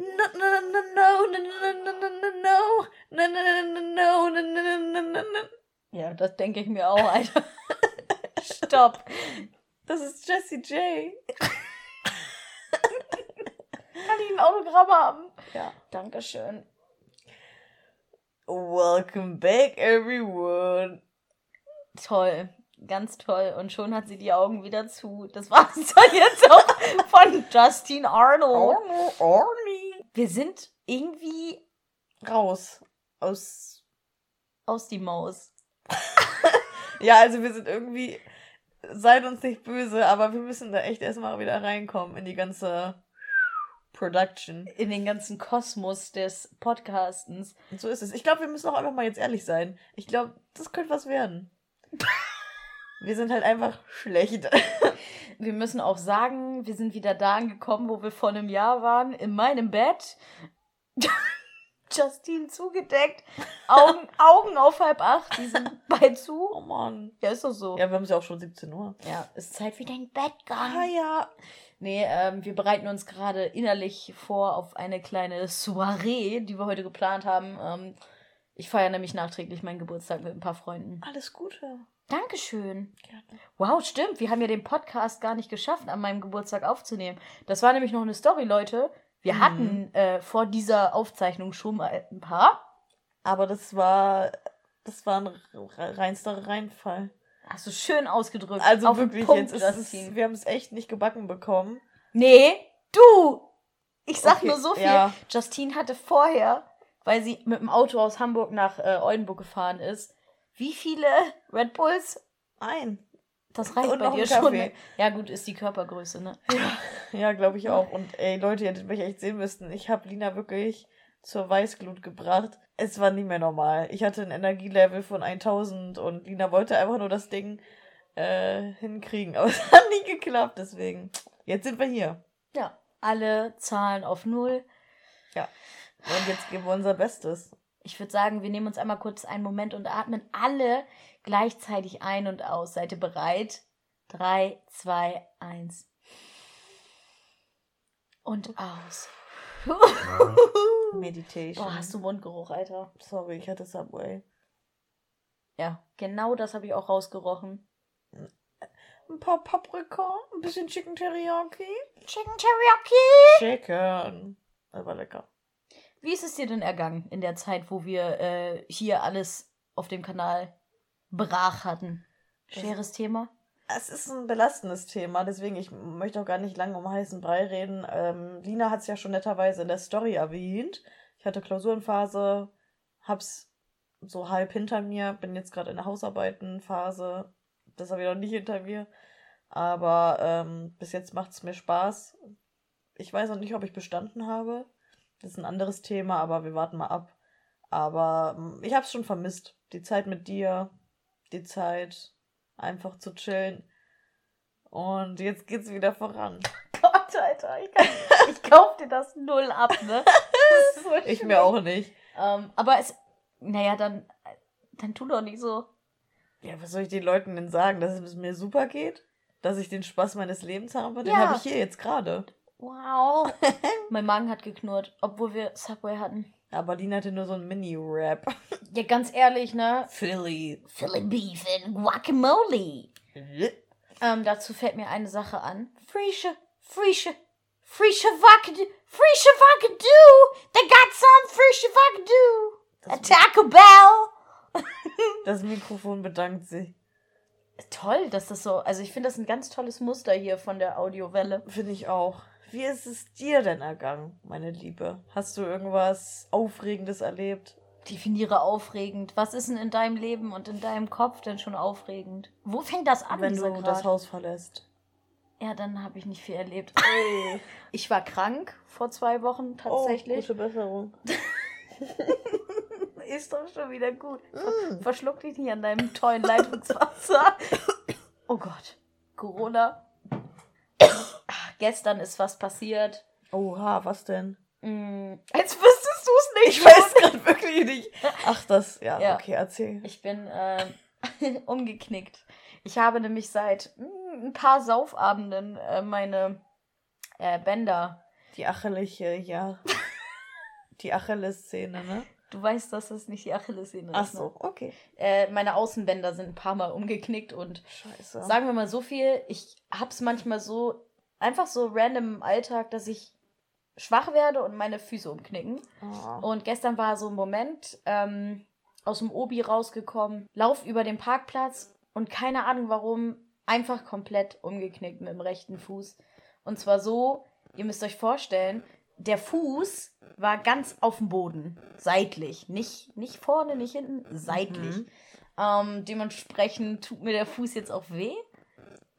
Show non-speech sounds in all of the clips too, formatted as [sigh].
No, no, no, no, no, no, no, no, no, no, no, no, no, no, no, no. Ja, das denke ich mir auch, Alter. Stopp. Das ist Jessie J. Kann ich ein Autogramm haben? Ja. Dankeschön. Welcome back, everyone. Toll. Ganz toll. Und schon hat sie die Augen wieder zu. Das war es dann jetzt auch von Justine Arnold. Arnie, Arnie. Wir sind irgendwie Raus. Aus. aus die Maus. [laughs] Ja, also wir sind irgendwie. Seid uns nicht böse, aber wir müssen da echt erstmal wieder reinkommen in die ganze Production. In den ganzen Kosmos des Podcastens. Und so ist es. Ich glaube, wir müssen auch einfach mal jetzt ehrlich sein. Ich glaube, das könnte was werden. [laughs] Wir sind halt einfach schlecht. Wir müssen auch sagen, wir sind wieder da angekommen, wo wir vor einem Jahr waren, in meinem Bett. [laughs] Justine zugedeckt, Augen, [laughs] Augen auf halb acht, die sind bei zu. Oh Mann. Ja, ist doch so. Ja, wir haben es ja auch schon 17 Uhr. Ja, ist Zeit für dein Bettgang. Ah ja. Nee, ähm, wir bereiten uns gerade innerlich vor auf eine kleine Soiree, die wir heute geplant haben. Ähm, ich feiere nämlich nachträglich meinen Geburtstag mit ein paar Freunden. Alles Gute. Dankeschön. Gerne. Wow, stimmt. Wir haben ja den Podcast gar nicht geschafft, an meinem Geburtstag aufzunehmen. Das war nämlich noch eine Story, Leute. Wir Mhm. hatten äh, vor dieser Aufzeichnung schon mal ein paar. Aber das war. Das war ein re- reinster Reinfall. Hast du schön ausgedrückt. Also Auf wirklich, Punkt, jetzt ist es, wir haben es echt nicht gebacken bekommen. Nee, du! Ich sag Okay, nur so viel. ja. Justine hatte vorher, weil sie mit dem Auto aus Hamburg nach äh, Oldenburg gefahren ist, wie viele Red Bulls? Ein. Das reicht Und bei dir schon. Ne? Ja, gut, ist die Körpergröße, ne? Ja, glaube ich auch. Und ey, Leute, ihr hättet mich echt sehen müssen. Ich habe Lina wirklich zur Weißglut gebracht. Es war nie mehr normal. Ich hatte ein Energielevel von 1000 und Lina wollte einfach nur das Ding äh, hinkriegen. [laughs] Aber es hat nie geklappt, deswegen. Jetzt sind wir hier. Ja. Alle Zahlen auf Null. Und jetzt geben wir unser Bestes. Ich würde sagen, wir nehmen uns einmal kurz einen Moment und atmen alle gleichzeitig ein und aus. Seid ihr bereit? Drei, zwei, eins. Und aus. [laughs] Meditation. Boah, hast du Mundgeruch, Alter. Sorry, ich hatte Subway. Ja, genau das habe ich auch rausgerochen. Ein paar Paprika, ein bisschen Chicken Teriyaki. Chicken Teriyaki. Chicken. Das war lecker. Wie ist es dir denn ergangen in der Zeit, wo wir äh, hier alles auf dem Kanal brach hatten? Schweres Thema? Es ist ein belastendes Thema, deswegen ich möchte auch gar nicht lange um heißen Brei reden. Ähm, Lina hat es ja schon netterweise in der Story erwähnt. Ich hatte Klausurenphase, hab's so halb hinter mir, bin jetzt gerade in der Hausarbeitenphase. Das habe ich noch nicht hinter mir. Aber ähm, bis jetzt macht es mir Spaß. Ich weiß noch nicht, ob ich bestanden habe. Das ist ein anderes Thema, aber wir warten mal ab. Aber ähm, ich habe es schon vermisst. Die Zeit mit dir, die Zeit einfach zu chillen. Und jetzt geht's wieder voran. [laughs] Gott, Alter, ich, kann, ich kauf dir das null ab, ne? [laughs] Das ist so Ich mir auch nicht. Ähm, aber es, naja, dann, dann tu doch nicht so. Ja, was soll ich den Leuten denn sagen? Dass es mir super geht? Dass ich den Spaß meines Lebens habe? Den Ja. habe ich hier jetzt gerade. Wow. [laughs] mein Magen hat geknurrt, obwohl wir Subway hatten. Aber Lina hatte nur so ein Mini-Rap. [laughs] Ja, ganz ehrlich, ne? Philly. Philly Beef and Guacamole. [laughs] Ähm, dazu fällt mir eine Sache an. Frische, frische, frische Wackadoo, frische Wackadoo. They got some frische Wackadoo. At Das, Taco Bell. das Mikrofon bedankt sich. Toll, dass das so, also ich finde das ein ganz tolles Muster hier von der Audiowelle. Finde ich auch. Wie ist es dir denn ergangen, meine Liebe? Hast du irgendwas Aufregendes erlebt? Definiere aufregend. Was ist denn in deinem Leben und in deinem Kopf denn schon aufregend? Wo fängt das an, wenn du das Haus verlässt. Ja, dann habe ich nicht viel erlebt. [laughs] Ich war krank vor zwei Wochen tatsächlich. Oh, gute Besserung. [laughs] Ist doch schon wieder gut. Mm. Verschluck dich nicht an deinem tollen Leitungswasser. [laughs] Oh Gott. Corona. Gestern ist was passiert. Oha, was denn? Mm, Als wüsstest du es nicht. Ich weiß [laughs] gerade wirklich nicht. Ach, das, ja, Ja. okay, erzähl. Ich bin äh, [laughs] umgeknickt. Ich habe nämlich seit mm, ein paar Saufabenden äh, meine äh, Bänder. Die acheliche, ja. [laughs] die Achillessehne, ne? Du weißt, dass das nicht die Achillessehne Ach ist. Ach so, ne? okay. Äh, meine Außenbänder sind ein paar Mal umgeknickt und Scheiße. sagen wir mal so viel, ich hab's manchmal so, einfach so random im Alltag, dass ich schwach werde und meine Füße umknicken. Oh. Und gestern war so ein Moment, ähm, aus dem Obi rausgekommen, lauf über den Parkplatz und keine Ahnung warum, einfach komplett umgeknickt mit dem rechten Fuß. Und zwar so, ihr müsst euch vorstellen, der Fuß war ganz auf dem Boden, seitlich. Nicht, nicht vorne, nicht hinten, seitlich. Mhm. Ähm, dementsprechend tut mir der Fuß jetzt auch weh.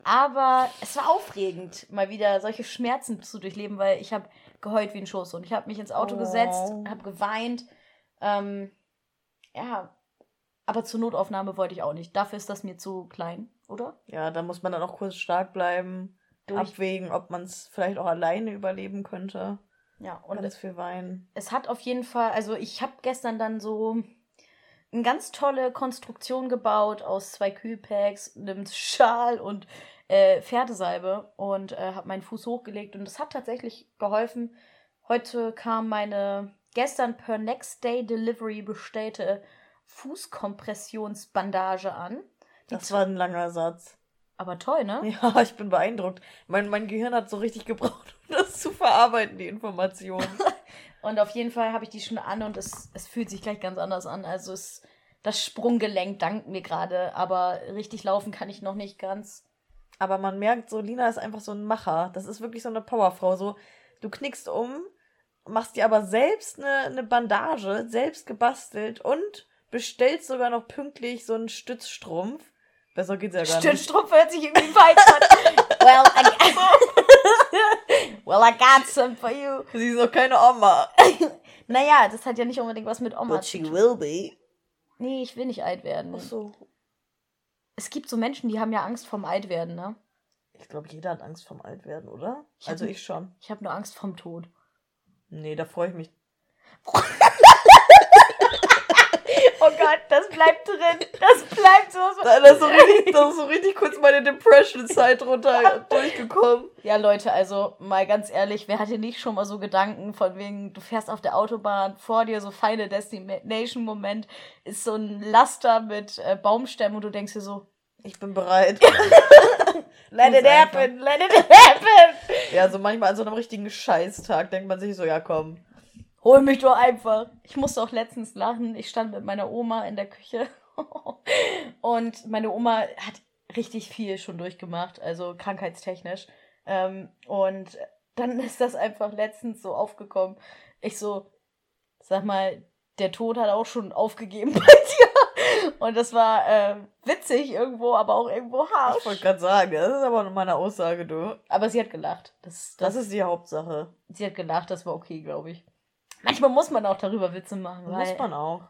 Aber es war aufregend, mal wieder solche Schmerzen zu durchleben, weil ich habe geheult wie ein Schoß und ich habe mich ins Auto oh. gesetzt, habe geweint. Ähm, ja, aber zur Notaufnahme wollte ich auch nicht. Dafür ist das mir zu klein, oder? Ja, da muss man dann auch kurz stark bleiben, Durch. abwägen, ob man es vielleicht auch alleine überleben könnte. Ja, und Ganz viel Wein. Es hat auf jeden Fall, also ich habe gestern dann so eine ganz tolle Konstruktion gebaut aus zwei Kühlpacks, einem Schal und äh, Pferdesalbe und äh, habe meinen Fuß hochgelegt und es hat tatsächlich geholfen. Heute kam meine gestern per Next Day Delivery bestellte Fußkompressionsbandage an. Das war ein langer Satz. Aber toll, ne? Ja, [laughs] ich bin beeindruckt. Mein, mein Gehirn hat so richtig gebraucht, [laughs] um das zu verarbeiten, die Informationen. [laughs] und auf jeden Fall habe ich die schon an und es, es fühlt sich gleich ganz anders an. Also es, das Sprunggelenk dankt mir gerade, aber richtig laufen kann ich noch nicht ganz. Aber man merkt so, Lina ist einfach so ein Macher. Das ist wirklich so eine Powerfrau. So, du knickst um, machst dir aber selbst eine, eine Bandage, selbst gebastelt und bestellst sogar noch pünktlich so einen Stützstrumpf. Besser geht's ja gar nicht. Stützstrumpf hört sich irgendwie weit an. [laughs] well, I, [laughs] well, I got some for you. [laughs] Sie ist noch keine Oma. [laughs] naja, das hat ja nicht unbedingt was mit Oma But zu tun. she will be. Nee, ich will nicht alt werden. Ach so. Es gibt so Menschen, die haben ja Angst vorm Altwerden, ne? Ich glaube, jeder hat Angst vorm Altwerden, oder? Ich also ich schon. Ich habe nur Angst vorm Tod. Nee, da freue ich mich. [laughs] Oh Gott, das bleibt drin. Das bleibt so. so. Da ist so richtig, da ist so richtig kurz meine Depression-Zeit runter durchgekommen. Ja, Leute, also mal ganz ehrlich, wer hatte nicht schon mal so Gedanken von wegen, du fährst auf der Autobahn, vor dir so Final Destination-Moment, ist so ein Laster mit äh, Baumstämmen und du denkst dir so, ich bin bereit. [laughs] let it happen, let it happen. Ja, so manchmal an so einem richtigen Scheißtag denkt man sich so, ja komm, hol mich doch einfach. Ich musste auch letztens lachen. Ich stand mit meiner Oma in der Küche [laughs] und meine Oma hat richtig viel schon durchgemacht, also krankheitstechnisch. Ähm, und dann ist das einfach letztens so aufgekommen. Ich so, sag mal, der Tod hat auch schon aufgegeben [laughs] bei dir. Und das war äh, witzig irgendwo, aber auch irgendwo harsch. Ich wollte gerade sagen, das ist aber meine Aussage, du. Aber sie hat gelacht. Das, das, das ist die Hauptsache. Sie hat gelacht, das war okay, glaube ich. Manchmal muss man auch darüber Witze machen. Weil, muss man auch.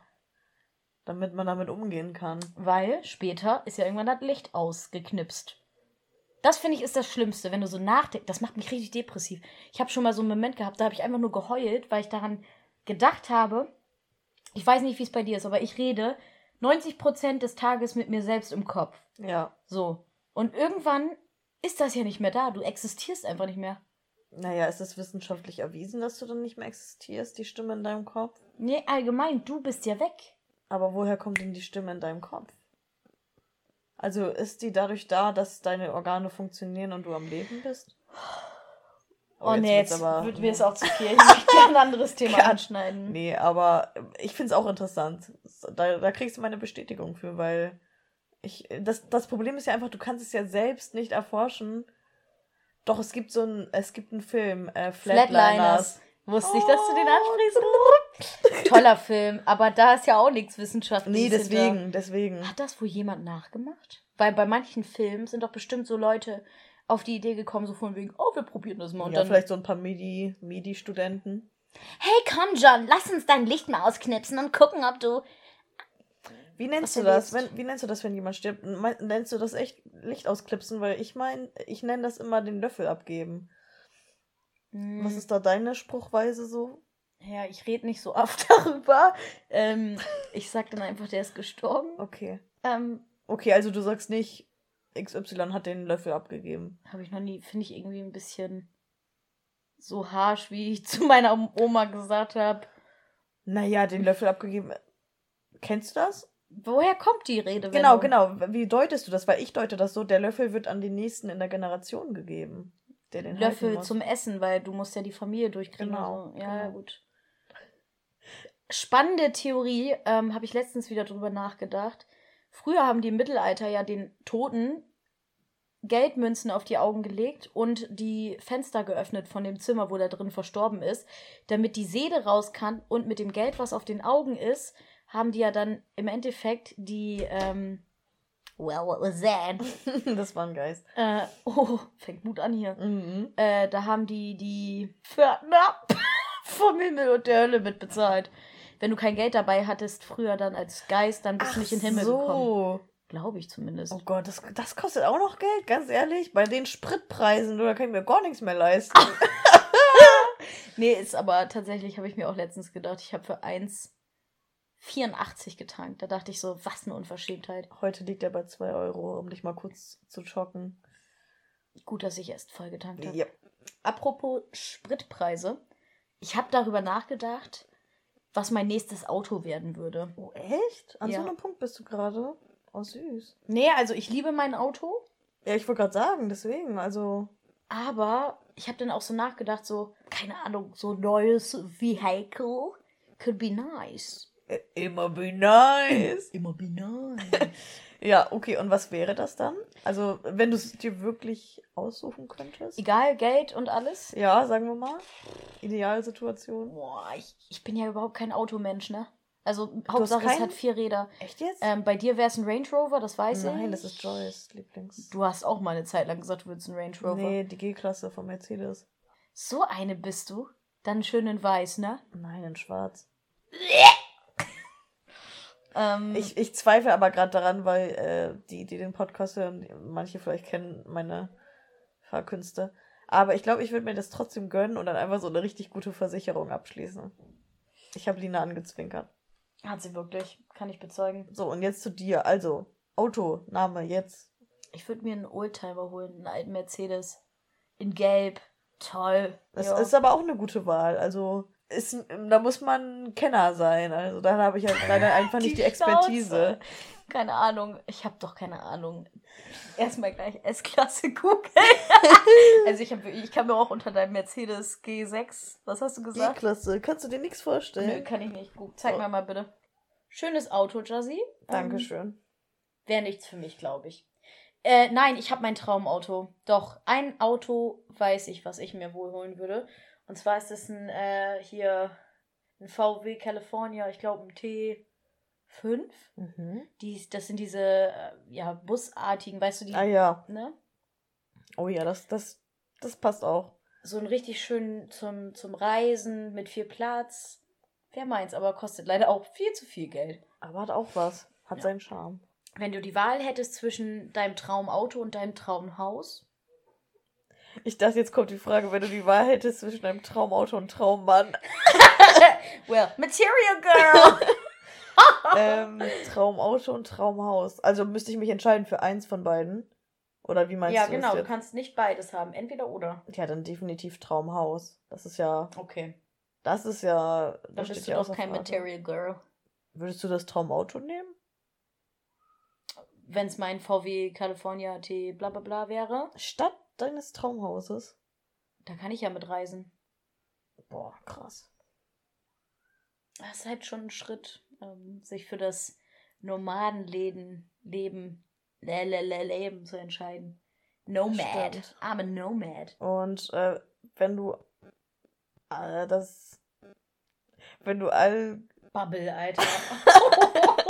Damit man damit umgehen kann. Weil später ist ja irgendwann das Licht ausgeknipst. Das finde ich ist das Schlimmste, wenn du so nachdenkst. Das macht mich richtig depressiv. Ich habe schon mal so einen Moment gehabt, da habe ich einfach nur geheult, weil ich daran gedacht habe. Ich weiß nicht, wie es bei dir ist, aber ich rede 90% des Tages mit mir selbst im Kopf. Ja. So. Und irgendwann ist das ja nicht mehr da. Du existierst einfach nicht mehr. Naja, ist es wissenschaftlich erwiesen, dass du dann nicht mehr existierst, die Stimme in deinem Kopf? Nee, allgemein, du bist ja weg. Aber woher kommt denn die Stimme in deinem Kopf? Also ist die dadurch da, dass deine Organe funktionieren und du am Leben bist? Oh, oh nee, jetzt aber, wird mir es auch zu viel. Ich [laughs] möchte ein anderes Thema ja, anschneiden. Nee, aber ich finde es auch interessant. Da, da kriegst du meine Bestätigung für, weil ich. Das, das Problem ist ja einfach, du kannst es ja selbst nicht erforschen doch, es gibt so ein, es gibt einen Film, äh, Flatliners. Flatliners. Wusste ich, dass du den ansprichst. [laughs] Toller Film, aber da ist ja auch nichts wissenschaftliches. Nee, deswegen, hinter. deswegen. Hat das wohl jemand nachgemacht? Weil bei manchen Filmen sind doch bestimmt so Leute auf die Idee gekommen, so von wegen, oh, wir probieren das mal. Und ja, dann vielleicht so ein paar Medi, Medi-Studenten. Hey, komm, John, lass uns dein Licht mal ausknipsen und gucken, ob du wie nennst du das? Wenn, wie nennst du das, wenn jemand stirbt? Nennst du das echt Licht ausklipsen? Weil ich meine, ich nenne das immer den Löffel abgeben. Hm. Was ist da deine Spruchweise so? Ja, ich rede nicht so oft [laughs] darüber. Ähm, ich sag dann einfach, der ist gestorben. Okay. Ähm, okay, also du sagst nicht, XY hat den Löffel abgegeben. Habe ich noch nie, finde ich irgendwie ein bisschen so harsh, wie ich [laughs] zu meiner Oma gesagt habe. Naja, den Löffel abgegeben. Kennst du das? Woher kommt die Rede? Genau, genau. Wie deutest du das? Weil ich deute das so, der Löffel wird an den nächsten in der Generation gegeben. Der den Löffel zum Essen, weil du musst ja die Familie durchkriegen. Genau. Also. Ja, genau. gut. Spannende Theorie, ähm, habe ich letztens wieder drüber nachgedacht. Früher haben die im Mittelalter ja den Toten Geldmünzen auf die Augen gelegt und die Fenster geöffnet von dem Zimmer, wo der drin verstorben ist, damit die Seele raus kann und mit dem Geld, was auf den Augen ist, haben die ja dann im Endeffekt die, ähm, well, what was that? [laughs] das war ein Geist. Äh, oh, fängt gut an hier. Mhm. Äh, da haben die die Pförtner [laughs] vom Himmel und der Hölle mitbezahlt. Wenn du kein Geld dabei hattest, früher dann als Geist, dann bist Ach du nicht in den Himmel so. gekommen. Glaube ich zumindest. Oh Gott, das, das kostet auch noch Geld, ganz ehrlich. Bei den Spritpreisen, da kann ich mir gar nichts mehr leisten. [laughs] nee, ist aber tatsächlich, habe ich mir auch letztens gedacht, ich habe für eins 84 getankt. Da dachte ich so, was eine Unverschämtheit. Heute liegt er bei 2 Euro, um dich mal kurz zu schocken. Gut, dass ich erst voll getankt habe. Ja. Apropos Spritpreise. Ich habe darüber nachgedacht, was mein nächstes Auto werden würde. Oh, echt? An ja. so einem Punkt bist du gerade? Oh, süß. Nee, also ich liebe mein Auto. Ja, ich wollte gerade sagen, deswegen, also. Aber ich habe dann auch so nachgedacht, so, keine Ahnung, so neues Vehicle could be nice. Immer be nice. Immer be nice. [laughs] ja, okay, und was wäre das dann? Also, wenn du es dir wirklich aussuchen könntest? Egal, Geld und alles? Ja, sagen wir mal. Idealsituation. Boah, ich, ich bin ja überhaupt kein Automensch, ne? Also, Hauptsache, es hat vier Räder. Echt jetzt? Ähm, bei dir wäre es ein Range Rover, das weiß Nein, ich. Nein, das ist Joyce Lieblings. Du hast auch mal eine Zeit lang gesagt, du würdest ein Range Rover. Nee, die G-Klasse von Mercedes. So eine bist du? Dann schön in weiß, ne? Nein, in schwarz. Ähm, ich, ich zweifle aber gerade daran, weil äh, die, die den Podcast hören, manche vielleicht kennen meine Fahrkünste. Aber ich glaube, ich würde mir das trotzdem gönnen und dann einfach so eine richtig gute Versicherung abschließen. Ich habe Lina angezwinkert. Hat sie wirklich, kann ich bezeugen. So, und jetzt zu dir. Also, Auto, Name, jetzt. Ich würde mir einen Oldtimer holen, einen alten Mercedes. In Gelb. Toll. Das jo. ist aber auch eine gute Wahl. Also, ist, da muss man Kenner sein. Also da habe ich halt leider einfach nicht die, die Expertise. Keine Ahnung. Ich habe doch keine Ahnung. Erstmal gleich S-Klasse googeln. [laughs] also ich, hab, ich kann mir auch unter deinem Mercedes G6, was hast du gesagt? G-Klasse. Kannst du dir nichts vorstellen? Nö, kann ich nicht. Gut, zeig oh. mir mal bitte. Schönes Auto, Jazzy. Dankeschön. Ähm, Wäre nichts für mich, glaube ich. Äh, nein, ich habe mein Traumauto. Doch, ein Auto weiß ich, was ich mir wohl holen würde. Und zwar ist es ein äh, hier ein VW California, ich glaube ein T5. Mhm. Die, das sind diese äh, ja, busartigen, weißt du, die. Ah ja. Ne? Oh ja, das, das, das passt auch. So ein richtig schön zum, zum Reisen mit viel Platz. Wer meins, aber kostet leider auch viel zu viel Geld. Aber hat auch was. Hat ja. seinen Charme. Wenn du die Wahl hättest zwischen deinem Traumauto und deinem Traumhaus, ich dachte, jetzt kommt die Frage, wenn du die Wahl hättest zwischen einem Traumauto und Traummann. [laughs] well, Material Girl! [laughs] ähm, Traumauto und Traumhaus. Also müsste ich mich entscheiden für eins von beiden. Oder wie meinst ja, du das? Ja, genau, du kannst nicht beides haben. Entweder oder. Ja, dann definitiv Traumhaus. Das ist ja. Okay. Das ist ja. Dann bist du doch kein Frage. Material Girl. Würdest du das Traumauto nehmen? Wenn es mein VW California T bla bla bla wäre. Statt deines Traumhauses? Da kann ich ja mit reisen. Boah, krass. Das ist halt schon ein Schritt, ähm, sich für das Nomadenleben Leben, Leben zu entscheiden. Nomad. Stimmt. I'm a Nomad. Und äh, wenn du äh, das wenn du all Bubble, Alter. [laughs] [laughs]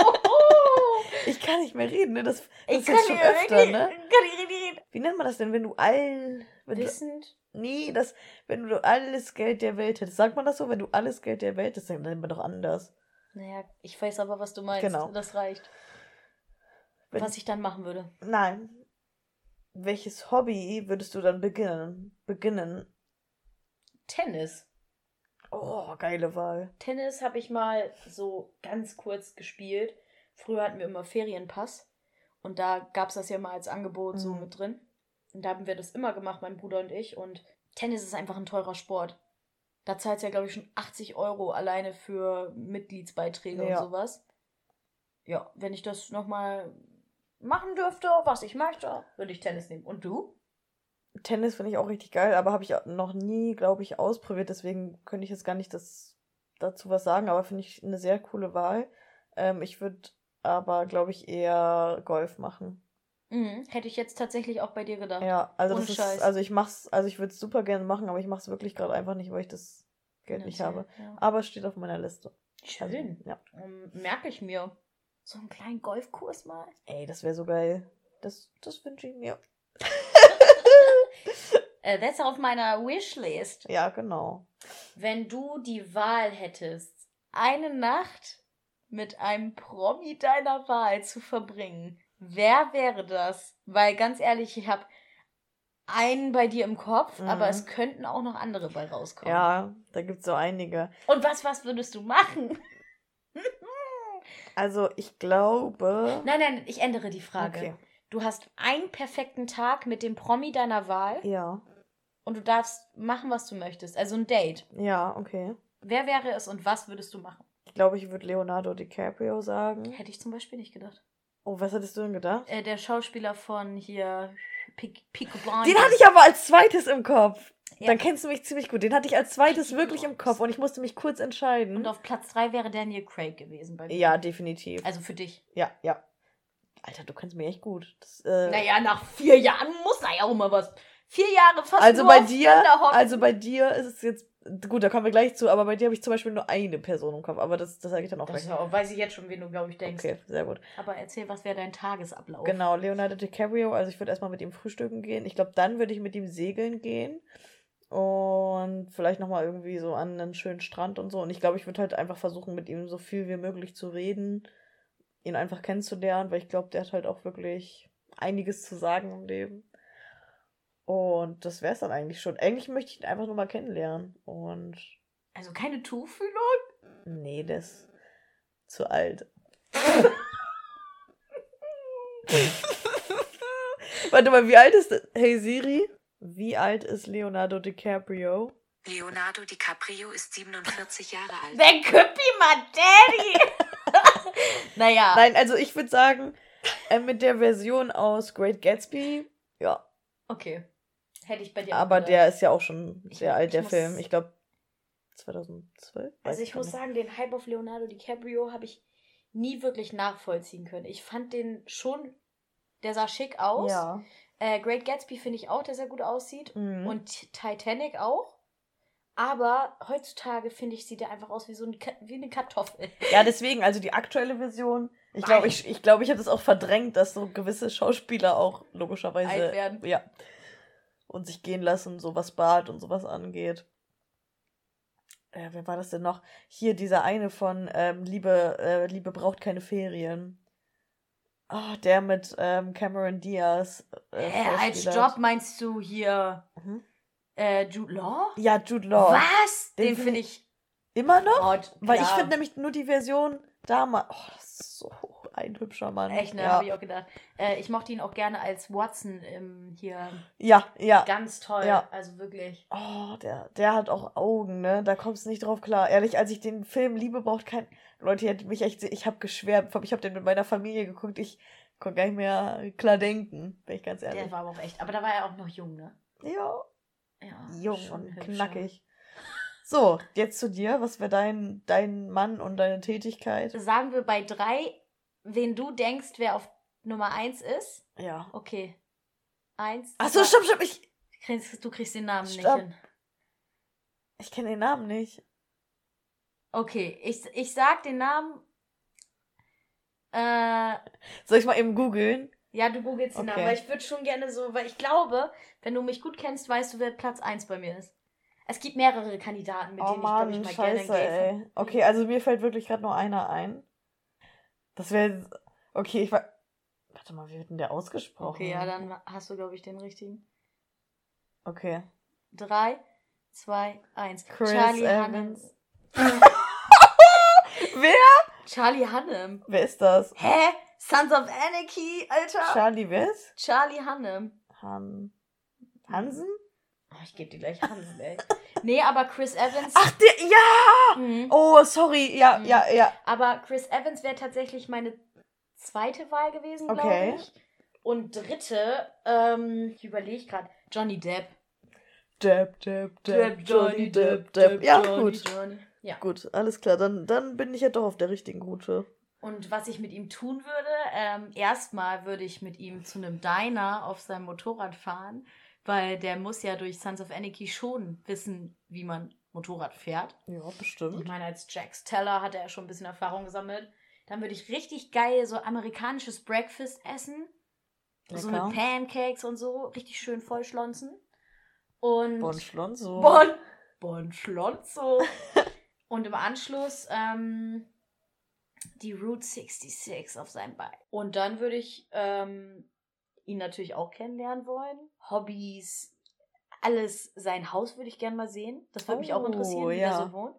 ich kann nicht mehr reden, ne? Das, das ich kann schon öfter, reden, ne? Kann ich reden. Wie nennt man das denn, wenn du all. Wenn Wissend? Du, nee, das, wenn du alles Geld der Welt hättest. Sagt man das so? Wenn du alles Geld der Welt hättest, dann nennt man doch anders. Naja, ich weiß aber, was du meinst. Genau. Das reicht. Wenn, was ich dann machen würde. Nein. Welches Hobby würdest du dann beginnen? Beginnen? Tennis. Oh, geile Wahl. Tennis habe ich mal so ganz kurz gespielt. Früher hatten wir immer Ferienpass. Und da gab es das ja mal als Angebot mhm. so mit drin. Und da haben wir das immer gemacht, mein Bruder und ich. Und Tennis ist einfach ein teurer Sport. Da zahlt ja, glaube ich, schon 80 Euro alleine für Mitgliedsbeiträge Ja. und sowas. Ja, wenn ich das nochmal machen dürfte, was ich möchte, würde ich Tennis nehmen. Und du? Tennis finde ich auch richtig geil, aber habe ich noch nie, glaube ich, ausprobiert. Deswegen könnte ich jetzt gar nicht das, dazu was sagen, aber finde ich eine sehr coole Wahl. Ähm, ich würde aber, glaube ich, eher Golf machen. Mhm. Hätte ich jetzt tatsächlich auch bei dir gedacht. Ja, also Ohne das Scheiß. ist, also ich mach's, also ich würde es super gerne machen, aber ich mache es wirklich gerade einfach nicht, weil ich das Geld nicht habe. Ja. Aber es steht auf meiner Liste. Schön. Also, ja. Ähm, merke ich mir. So einen kleinen Golfkurs mal. Ey, das wäre so geil. Das, das wünsche ich mir. [laughs] Äh, das ist auf meiner Wishlist. Ja, genau. Wenn du die Wahl hättest, eine Nacht mit einem Promi deiner Wahl zu verbringen, wer wäre das? Weil ganz ehrlich, ich habe einen bei dir im Kopf, Mhm. aber es könnten auch noch andere bei rauskommen. Ja, da gibt es so einige. Und was, was würdest du machen? [laughs] Also ich glaube. nein, nein, ich ändere die Frage. Okay. Du hast einen perfekten Tag mit dem Promi deiner Wahl Ja. und du darfst machen, was du möchtest. Also ein Date. Ja, okay. Wer wäre es und was würdest du machen? Ich glaube, ich würde Leonardo DiCaprio sagen. Hätte ich zum Beispiel nicht gedacht. Oh, was hattest du denn gedacht? Äh, der Schauspieler von hier Pic Pico Den hatte ich aber als zweites im Kopf. Ja. Dann kennst du mich ziemlich gut. Den hatte ich als zweites wirklich im Kopf und ich musste mich kurz entscheiden. Und auf Platz 3 wäre Daniel Craig gewesen bei mir. Ja, definitiv. Also für dich. Ja, ja. Alter, du kennst mich echt gut. Das, äh, Naja, nach vier Jahren muss da ja auch mal was. Vier Jahre fast also bei dir, also bei dir ist es jetzt gut, da kommen wir gleich zu, aber bei dir habe ich zum Beispiel nur eine Person im Kopf, aber das, das sage ich dann auch das gleich. auch, weiß ich jetzt schon, wen du, glaube ich, denkst. Okay, sehr gut. Aber erzähl, was wäre dein Tagesablauf? Genau, Leonardo DiCaprio, also ich würde erstmal mit ihm frühstücken gehen. Ich glaube, dann würde ich mit ihm segeln gehen. Und vielleicht nochmal irgendwie so an einen schönen Strand und so. Und ich glaube, ich würde halt einfach versuchen, mit ihm so viel wie möglich zu reden, ihn einfach kennenzulernen, weil ich glaube, der hat halt auch wirklich einiges zu sagen im Leben. Und das wäre es dann eigentlich schon. Eigentlich möchte ich ihn einfach nur mal kennenlernen. Und Also keine Tuchfühlung? nee, der ist zu alt. [laughs] Warte mal, wie alt ist. Hey Siri, wie alt ist Leonardo DiCaprio? Leonardo DiCaprio ist 47 Jahre alt. Then could be my daddy! [laughs] naja. Nein, also ich würde sagen, äh, mit der Version aus Great Gatsby, ja. Okay. Hätte ich bei dir Aber der ist ja auch schon Ich- sehr alt, ich der Film. Ich glaube 2012. Weiß Also ich gar muss nicht. sagen, den Hype auf Leonardo DiCaprio habe ich nie wirklich nachvollziehen können. Ich fand den schon, der sah schick aus. Ja. Äh, Great Gatsby finde ich auch, der sehr gut aussieht. Mhm. Und Titanic auch. Aber heutzutage finde ich, sieht er einfach aus wie so ein, wie eine Kartoffel. Ja, deswegen, also die aktuelle Version. Ich glaube, ich, ich, glaub, ich habe das auch verdrängt, dass so gewisse Schauspieler auch logischerweise. Alt werden. Ja. Und sich gehen lassen, so was Bart und sowas angeht. Äh, wer war das denn noch? Hier, dieser eine von ähm, Liebe, äh, Liebe braucht keine Ferien. Ah, der mit ähm, Cameron Diaz. Äh, Hä, als. Job meinst du hier Mhm. äh, Jude Law? Ja, Jude Law. Was? Den Den, find finde ich. Immer noch? Oh, Weil ich finde nämlich nur die Version damals. Oh, das ist so ein hübscher Mann. Echt, ne? Ja. Habe ich auch gedacht. Äh, ich mochte ihn auch gerne als Watson im hier. ja, ja. Ganz toll. Ja. Also wirklich. Oh, der, der hat auch Augen, ne? Da kommst du nicht drauf klar. Ehrlich, als ich den Film Liebe braucht kein. Leute, ihr hättet mich echt. Ich habe geschwärmt. Ich habe den mit meiner Familie geguckt. Ich konnte gar nicht mehr klar denken. Bin ich ganz ehrlich. Der war aber auch echt. Aber da war er auch noch jung, ne? ja, Ja. jung und knackig. So, jetzt zu dir. Was wäre dein, dein Mann und deine Tätigkeit? Sagen wir bei drei, wen du denkst, wer auf Nummer eins ist. Ja. Okay. Eins. Achso, stopp, stopp. Ich, du kriegst den Namen Stopp. nicht hin. ich kenne den Namen nicht. Okay, ich, ich sag den Namen. Äh, Soll ich mal eben googeln? ja, du googelst den Okay. Namen, weil ich würde schon gerne so, weil ich glaube, wenn du mich gut kennst, weißt du, wer Platz eins bei mir ist. Es gibt mehrere Kandidaten, mit oh denen Mann, ich, glaube ich, mal scheiße, gerne ey. Okay, also mir fällt wirklich gerade nur einer ein. Das wäre. Okay, ich war. Warte mal, wie wird denn der ausgesprochen? Okay, ja, dann hast du, glaube ich, den richtigen. Okay. Drei, zwei, eins. Chris Charlie Evans. [laughs] Wer? Charlie Hunnam. Wer ist das? Hä? Sons of Anarchy, Alter. Charlie, wer ist? Charlie Hunnam. Han. Hansen? Ich gebe dir gleich Hansen, ey. Nee, aber Chris Evans. Ach, der, ja! Mhm. Oh, sorry, ja, Mhm. ja, ja. Aber Chris Evans wäre tatsächlich meine zweite Wahl gewesen, glaube Okay. ich. Und dritte, ähm, ich überlege gerade, Johnny Depp. Depp, Depp, Depp, Johnny Depp, Depp. Ja, Johnny, gut. Johnny. Ja. Gut, alles klar, dann, dann bin ich ja doch auf der richtigen Route. Und was ich mit ihm tun würde, ähm, erstmal würde ich mit ihm zu einem Diner auf seinem Motorrad fahren, weil der muss ja durch Sons of Anarchy schon wissen, wie man Motorrad fährt. Ja, Ich bestimmt. meine, als Jax Teller hat er ja schon ein bisschen Erfahrung gesammelt. Dann würde ich richtig geil so amerikanisches Breakfast essen. So Lecker. mit Pancakes und so. Richtig schön vollschlonzen. Und. Bon Schlonzo. Bon. Bon Schlonzo. [laughs] und im Anschluss ähm, die Route 66 auf seinem Bein. Und dann würde ich ähm, ihn natürlich auch kennenlernen wollen. Hobbys, alles. Sein Haus würde ich gerne mal sehen. Das würde mich auch Oh, interessieren, wie ja. er so wohnt.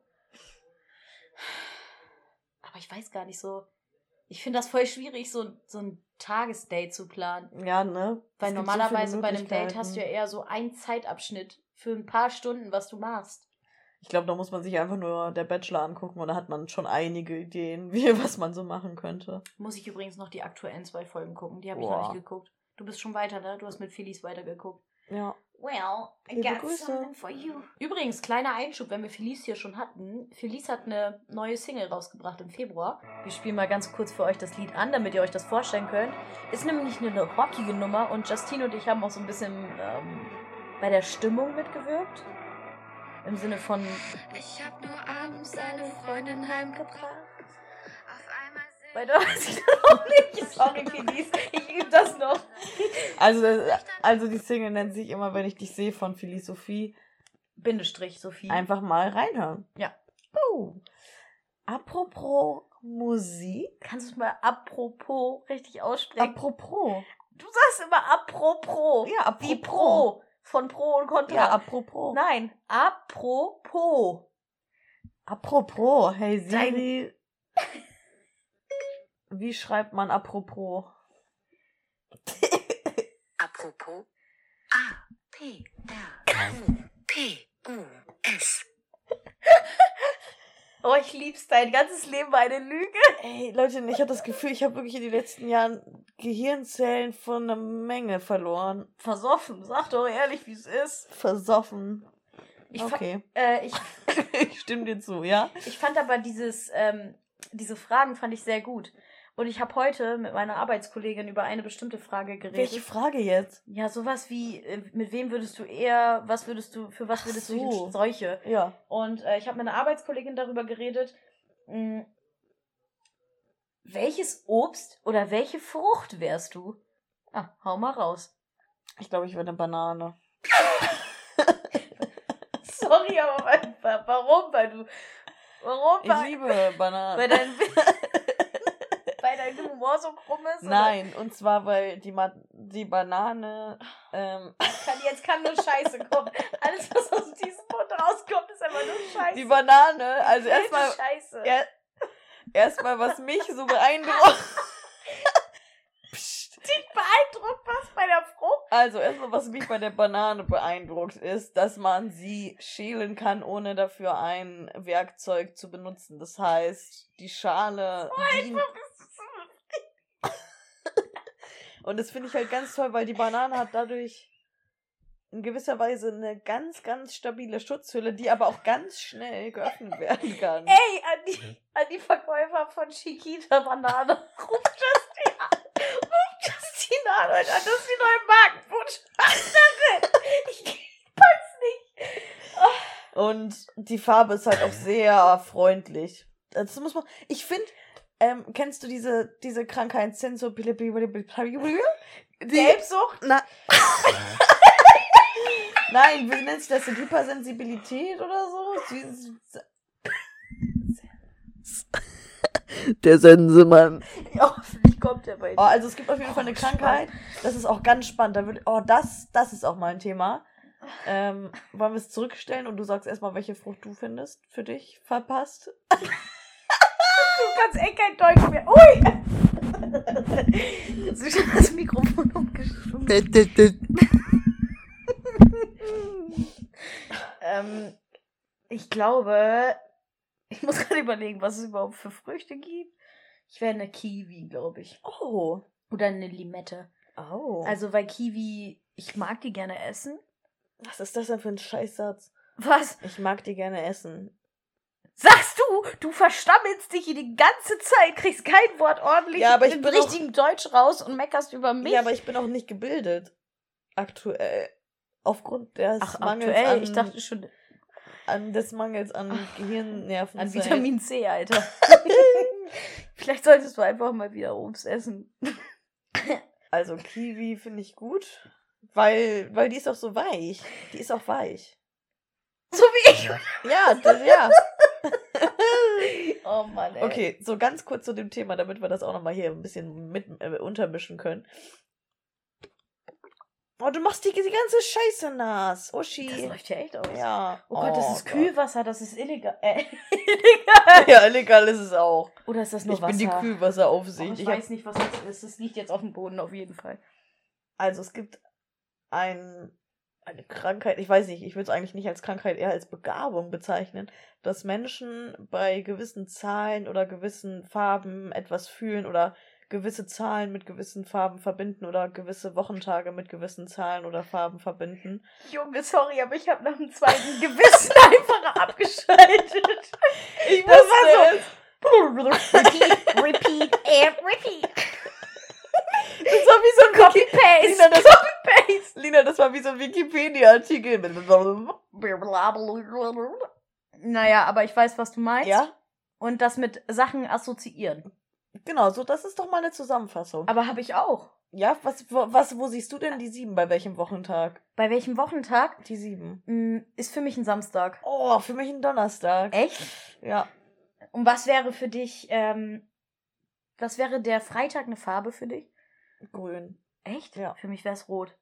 Aber ich weiß gar nicht so. Ich finde das voll schwierig, so, so ein Tagesdate zu planen. Ja, ne? Weil Es gibt so normalerweise bei einem Date hast du ja eher so einen Zeitabschnitt für ein paar Stunden, was du machst. Ich glaube, da muss man sich einfach nur der Bachelor angucken und da hat man schon einige Ideen, [laughs] wie, was man so machen könnte. Muss ich übrigens noch die aktuellen zwei Folgen gucken. Die habe ich noch nicht geguckt. Du bist schon weiter, ne? Du hast mit Felice weitergeguckt. Ja. Well, I Liebe got Grüße. something for you. Übrigens, kleiner Einschub, wenn wir Felice hier schon hatten. Felice hat eine neue Single rausgebracht im Februar. Wir spielen mal ganz kurz für euch das Lied an, damit ihr euch das vorstellen könnt. Ist nämlich eine rockige Nummer und Justine und ich haben auch so ein bisschen ähm, bei der Stimmung mitgewirkt. Im Sinne von, Ich hab nur abends eine Freundin heimgebracht. Weil du hast [laughs] ich das auch nicht. Sorry, Felice. Ich übe das noch. Also, äh, also die Single nennt sich immer, wenn ich dich sehe, von Felice Sophie. Bindestrich, Sophie. Einfach mal reinhören. Ja. Oh. Apropos Musik. Kannst du es mal apropos richtig aussprechen? Apropos. du sagst immer apropos. Ja, Wie apropos. pro. Von pro und contra. Ja, apropos. Nein, apropos. Apropos. Hey Siri. Wie schreibt man apropos? Apropos A P R O P O S. [laughs] Oh, ich lieb's. Dein ganzes Leben war eine Lüge. Ey, Leute, ich habe das Gefühl, ich habe wirklich in den letzten Jahren Gehirnzellen von einer Menge verloren. Versoffen. Sag doch ehrlich, wie es ist. Versoffen. Ich, okay. äh, ich, [laughs] ich stimme dir zu, ja? ich fand aber dieses, ähm, diese Fragen fand ich sehr gut. Und ich habe heute mit meiner Arbeitskollegin über eine bestimmte Frage geredet. Welche Frage jetzt? Ja, sowas wie, äh, mit wem würdest du eher, was würdest du, für was würdest du so. dich solche? Ja. Und äh, ich habe mit einer Arbeitskollegin darüber geredet, mh, welches Obst oder welche Frucht wärst du? Ah, hau mal raus. Ich glaube, ich wäre eine Banane. [laughs] Sorry, aber warum? Weil du, warum? Ich liebe weil, Bananen. dein, [laughs] [laughs] weil Humor so krumm ist? oder? Nein, und zwar, weil die, Ma die Banane. Ähm, Kann, jetzt kann nur Scheiße kommen. Alles, was aus diesem Mund rauskommt, ist einfach nur Scheiße. die Banane, also erstmal. Scheiße. Er, erstmal, was mich so beeindruckt. [laughs] Dich beeindruckt was bei der Frucht? Also, erstmal, was mich bei der Banane beeindruckt, ist, dass man sie schälen kann, ohne dafür ein Werkzeug zu benutzen. Das heißt, die Schale. dient- Und das finde ich halt ganz toll, weil die Banane hat dadurch in gewisser Weise eine ganz, ganz stabile Schutzhülle, die aber auch ganz schnell geöffnet werden kann. Ey, an die, an die Verkäufer von Chiquita Banane. [laughs] Ruf Justine an. Ruf Justine an, Alter. Das ist die neue Markenbotschafterin. [laughs] Ich pack's nicht. Und die Farbe ist halt auch sehr freundlich. Das muss man. Ich finde, ähm, kennst du diese, diese Krankheit Sensopilepsie? Gelbsucht? Na. [laughs] Nein, wie nennt sich das denn? Hypersensibilität oder so? Der Sensemann. Ja, hoffentlich kommt der bei Oh, also es gibt auf jeden Fall eine Krankheit. Das ist auch ganz spannend. Da wird, oh, das, das ist auch mal ein Thema. Ähm, wollen wir es zurückstellen und du sagst erstmal, welche Frucht du findest für dich verpasst? Du kannst echt kein Deutsch mehr. Ui! Hast du schon das Mikrofon umgestimmt? ähm, ich glaube, ich muss gerade überlegen, was es überhaupt für Früchte gibt. Ich wäre eine Kiwi, glaube ich. Oh. Oder eine Limette. Oh. Also, weil Kiwi, ich mag die gerne essen. was ist das denn für ein Scheißsatz? Was? Ich mag die gerne essen. Sagst du? Du verstammelst dich hier die ganze Zeit, kriegst kein Wort ordentlich Ja, aber ich im bin auch- richtigen Deutsch raus und meckerst über mich. Ja, aber ich bin auch nicht gebildet. Aktuell. Aufgrund des Ach, Mangels aktuell, an, ich dachte schon an des Mangels an Ach, Gehirnnerven. an Vitamin C, Alter. [laughs] Vielleicht solltest du einfach mal wieder Obst essen. [laughs] Also Kiwi finde ich gut, weil, weil die ist auch so weich. Die ist auch weich. So wie ich. Ja, das, ja. Oh Mann, ey. Okay, so ganz kurz zu dem Thema, damit wir das auch nochmal hier ein bisschen mit äh, untermischen können. Oh, du machst die, die ganze Scheiße nass, Uschi. Das läuft ja echt aus. Ja. Oh Gott, das ist Gott. Kühlwasser, das ist illegal. Äh, [laughs] [laughs] illegal. Ja, illegal ist es auch. Oder ist das nur Ich Wasser? bin die Oh, Kühlwasseraufsicht. ich Ich hab- weiß nicht, was das ist. Es liegt jetzt auf dem Boden auf jeden Fall. Also es gibt ein, eine Krankheit, ich weiß nicht, ich würde es eigentlich nicht als Krankheit, eher als Begabung bezeichnen, dass Menschen bei gewissen Zahlen oder gewissen Farben etwas fühlen oder gewisse Zahlen mit gewissen Farben verbinden oder gewisse Wochentage mit gewissen Zahlen oder Farben verbinden. Junge, sorry, aber ich habe nach dem zweiten Gewissen [laughs] einfach abgeschaltet. Ich Das war so. [laughs] repeat, repeat and repeat. Das war wie so ein Copy-Paste. Lina, das Copy-Paste. Lina, das war wie so ein Wikipedia-Artikel. Naja, aber ich weiß, was du meinst. Ja, Und das mit Sachen assoziieren. genau, so, das ist doch mal eine Zusammenfassung. Aber habe ich auch. Ja, was, wo, was, wo siehst du denn die sieben? Bei welchem Wochentag? Bei welchem Wochentag? Die sieben. Hm, Ist für mich ein Samstag. Oh, für mich ein Donnerstag. Echt? Ja. Und was wäre für dich, ähm, was wäre der Freitag eine Farbe für dich? Grün. Echt? Ja. Für mich wäre es rot.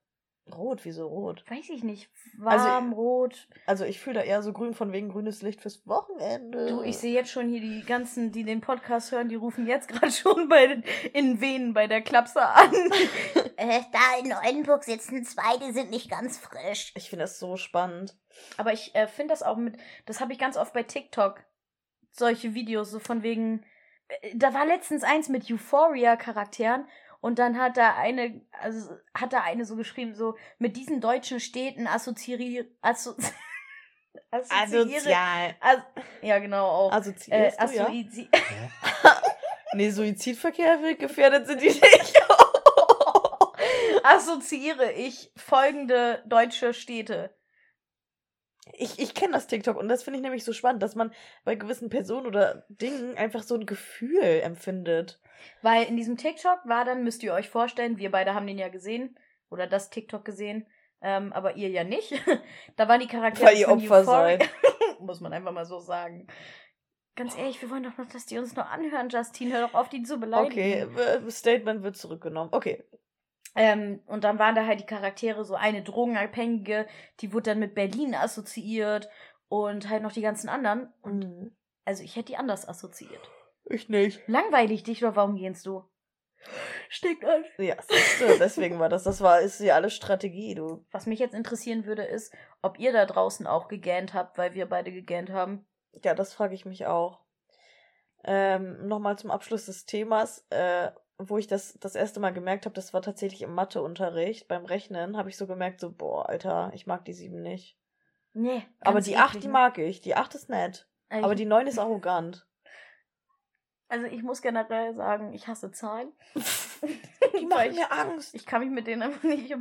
Rot, wieso rot? Weiß ich nicht. Also- Warm, rot. Also ich fühle da eher so grün von wegen grünes Licht fürs Wochenende. Du, ich sehe jetzt schon hier die ganzen, die den Podcast hören, die rufen jetzt [laughs] gerade schon bei den, in Venen bei der Klapse an. [laughs] Äh, da in Oldenburg sitzen zwei, die sind nicht ganz frisch. Ich finde das so spannend. Aber ich äh, finde das auch mit, das habe ich ganz oft bei TikTok, solche Videos, so von wegen, äh, da war letztens eins mit Euphoria-Charakteren und dann hat da eine, also hat da eine so geschrieben, so, mit diesen deutschen Städten [laughs] assoziiere, asso, assoziiere, as, ja genau auch, äh, Assoziierst du, ja? assozi, [laughs] Nee, Suizidverkehr wird gefährdet sind die nicht. [laughs] assoziiere ich folgende deutsche Städte. Ich, ich kenne das TikTok und das finde ich nämlich so spannend, dass man bei gewissen Personen oder Dingen einfach so ein Gefühl empfindet. Weil in diesem TikTok war dann, müsst ihr euch vorstellen, wir beide haben den ja gesehen oder das TikTok gesehen, ähm, aber ihr ja nicht. [laughs] da waren die Charaktere Weil ihr Opfer seid. [laughs] Muss man einfach mal so sagen. Ganz ehrlich, wir wollen doch noch, dass die uns noch anhören, Justin. Hör doch auf, die zu beleidigen. Okay, Statement wird zurückgenommen. Okay. Ähm, und dann waren da halt die Charaktere, so eine Drogenabhängige, die wurde dann mit Berlin assoziiert und halt noch die ganzen anderen. Und Mhm. also ich hätte die anders assoziiert. Ich nicht. Langweilig dich oder warum gehst du? Steckt an. Ja, du, deswegen war das. Das war, ist ja alles Strategie, du. Was mich jetzt interessieren würde, ist, ob ihr da draußen auch gegähnt habt, weil wir beide gegähnt haben. Ja, das frage ich mich auch. Ähm, Nochmal zum Abschluss des Themas, äh, wo ich das das erste Mal gemerkt habe, das war tatsächlich im Matheunterricht. Beim Rechnen habe ich so gemerkt, so, boah, Alter, ich mag die sieben nicht. Nee. Aber die acht, die mag ich. Die acht ist nett. Ey, Aber die neun ist arrogant. Also ich muss generell sagen, ich hasse Zahlen. [laughs] Die machen ich, mir Angst. ich kann mich mit denen einfach nicht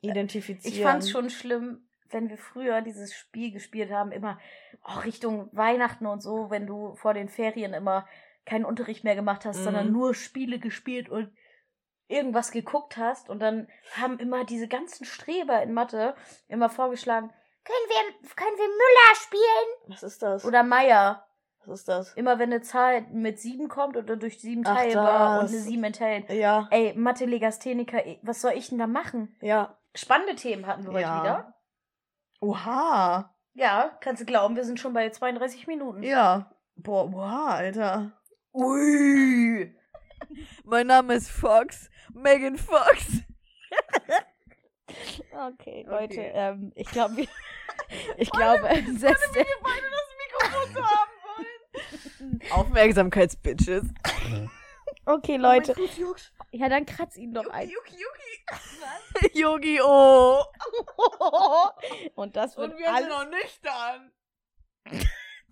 Identifizieren. Ich fand's schon schlimm, wenn wir früher dieses Spiel gespielt haben, immer oh, Richtung Weihnachten und so, wenn du vor den Ferien immer keinen Unterricht mehr gemacht hast, Mhm. sondern nur Spiele gespielt und irgendwas geguckt hast und dann haben immer diese ganzen Streber in Mathe immer vorgeschlagen, Können wir, können wir Müller spielen? Was ist das? oder Meier. Was ist das? Immer wenn eine Zahl mit sieben kommt oder durch sieben Ach, teilbar und eine sieben enthält. Ja, Ey, Mathe-Legastheniker, ey, was soll ich denn da machen? ja. Spannende Themen hatten wir heute Ja. wieder. Oha. Ja, kannst du glauben, wir sind schon bei 32 Minuten. Ja. Boah, oha, Alter. Ui. Mein Name ist Fox. Megan Fox. Okay, Leute, ähm, ich glaube, wir, [laughs] Ich glaube, [laughs] setzt beide das Mikrofon zu haben wollen. [laughs] Aufmerksamkeitsbitches. Okay, Leute. Ja, dann kratz ihn doch ein. Yuki, Yuki. Yogi, oh. Und das wird Und wir alles. sind noch nüchtern.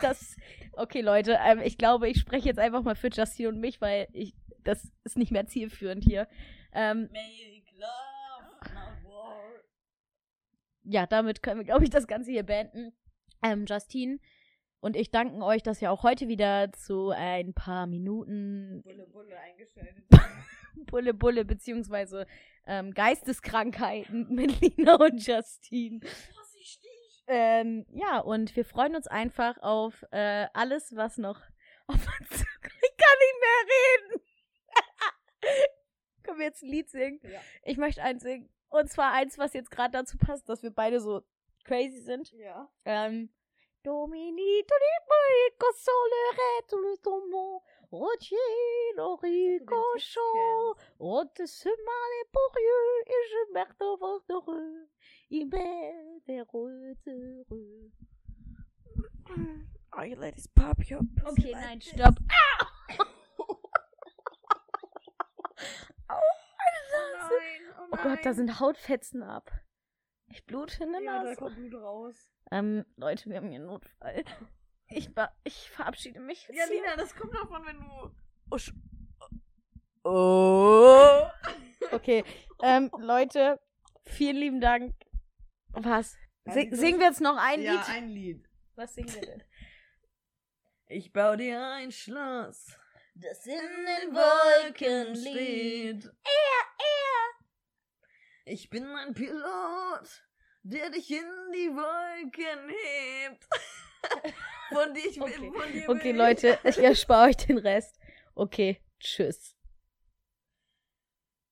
Das. Okay, Leute. Ähm, ich glaube, ich spreche jetzt einfach mal für Justine und mich, weil ich. Das ist nicht mehr zielführend hier. Ähm, Make love, not war. ja, damit können wir, glaube ich, das Ganze hier beenden. Ähm, Justine und ich danken euch, dass ihr auch heute wieder zu ein paar Minuten Bulle, Bulle eingeschaltet. [laughs] Bulle Bulle beziehungsweise ähm, Geisteskrankheiten [laughs] mit Lina und Justine. Ähm, ja, und wir freuen uns einfach auf äh, alles, was noch [laughs] auf uns zukommt. Ich kann nicht mehr reden. [laughs] Können wir jetzt ein Lied singen? Ja. Ich möchte eins singen. Und zwar eins, was jetzt gerade dazu passt, dass wir beide so crazy sind. Ja. Ähm, Domini, Dominico, Solere, tout le tombon, Rotier, Lorico, chaud, Rote se male pour Dieu, et je merde votre heureux, il des rotes heureux. Are you ladies pop your Okay, like nein, this? stopp. [laughs] Oh nein, oh Oh Gott, da sind Hautfetzen ab. Ich blute in der Ja, da Nase. kommt Blut raus. Ähm, Leute, wir haben hier einen Notfall. Ich, ba- ich verabschiede mich. jetzt Ja, hier. Lina, das kommt davon, wenn du. Oh. sch- oh. Okay, ähm, Leute, vielen lieben Dank. Was? Ja, Sing, singen wir jetzt noch ein ja, Lied? ein Lied. Was singen wir denn? Ich bau dir ein Schloss, Das in in den Wolken steht. Er, er. Ich bin ein Pilot, der dich in die Wolken hebt. [laughs] von dir, ich will, Okay. von dir Okay, will Leute, ich erspare euch den Rest. Okay, tschüss.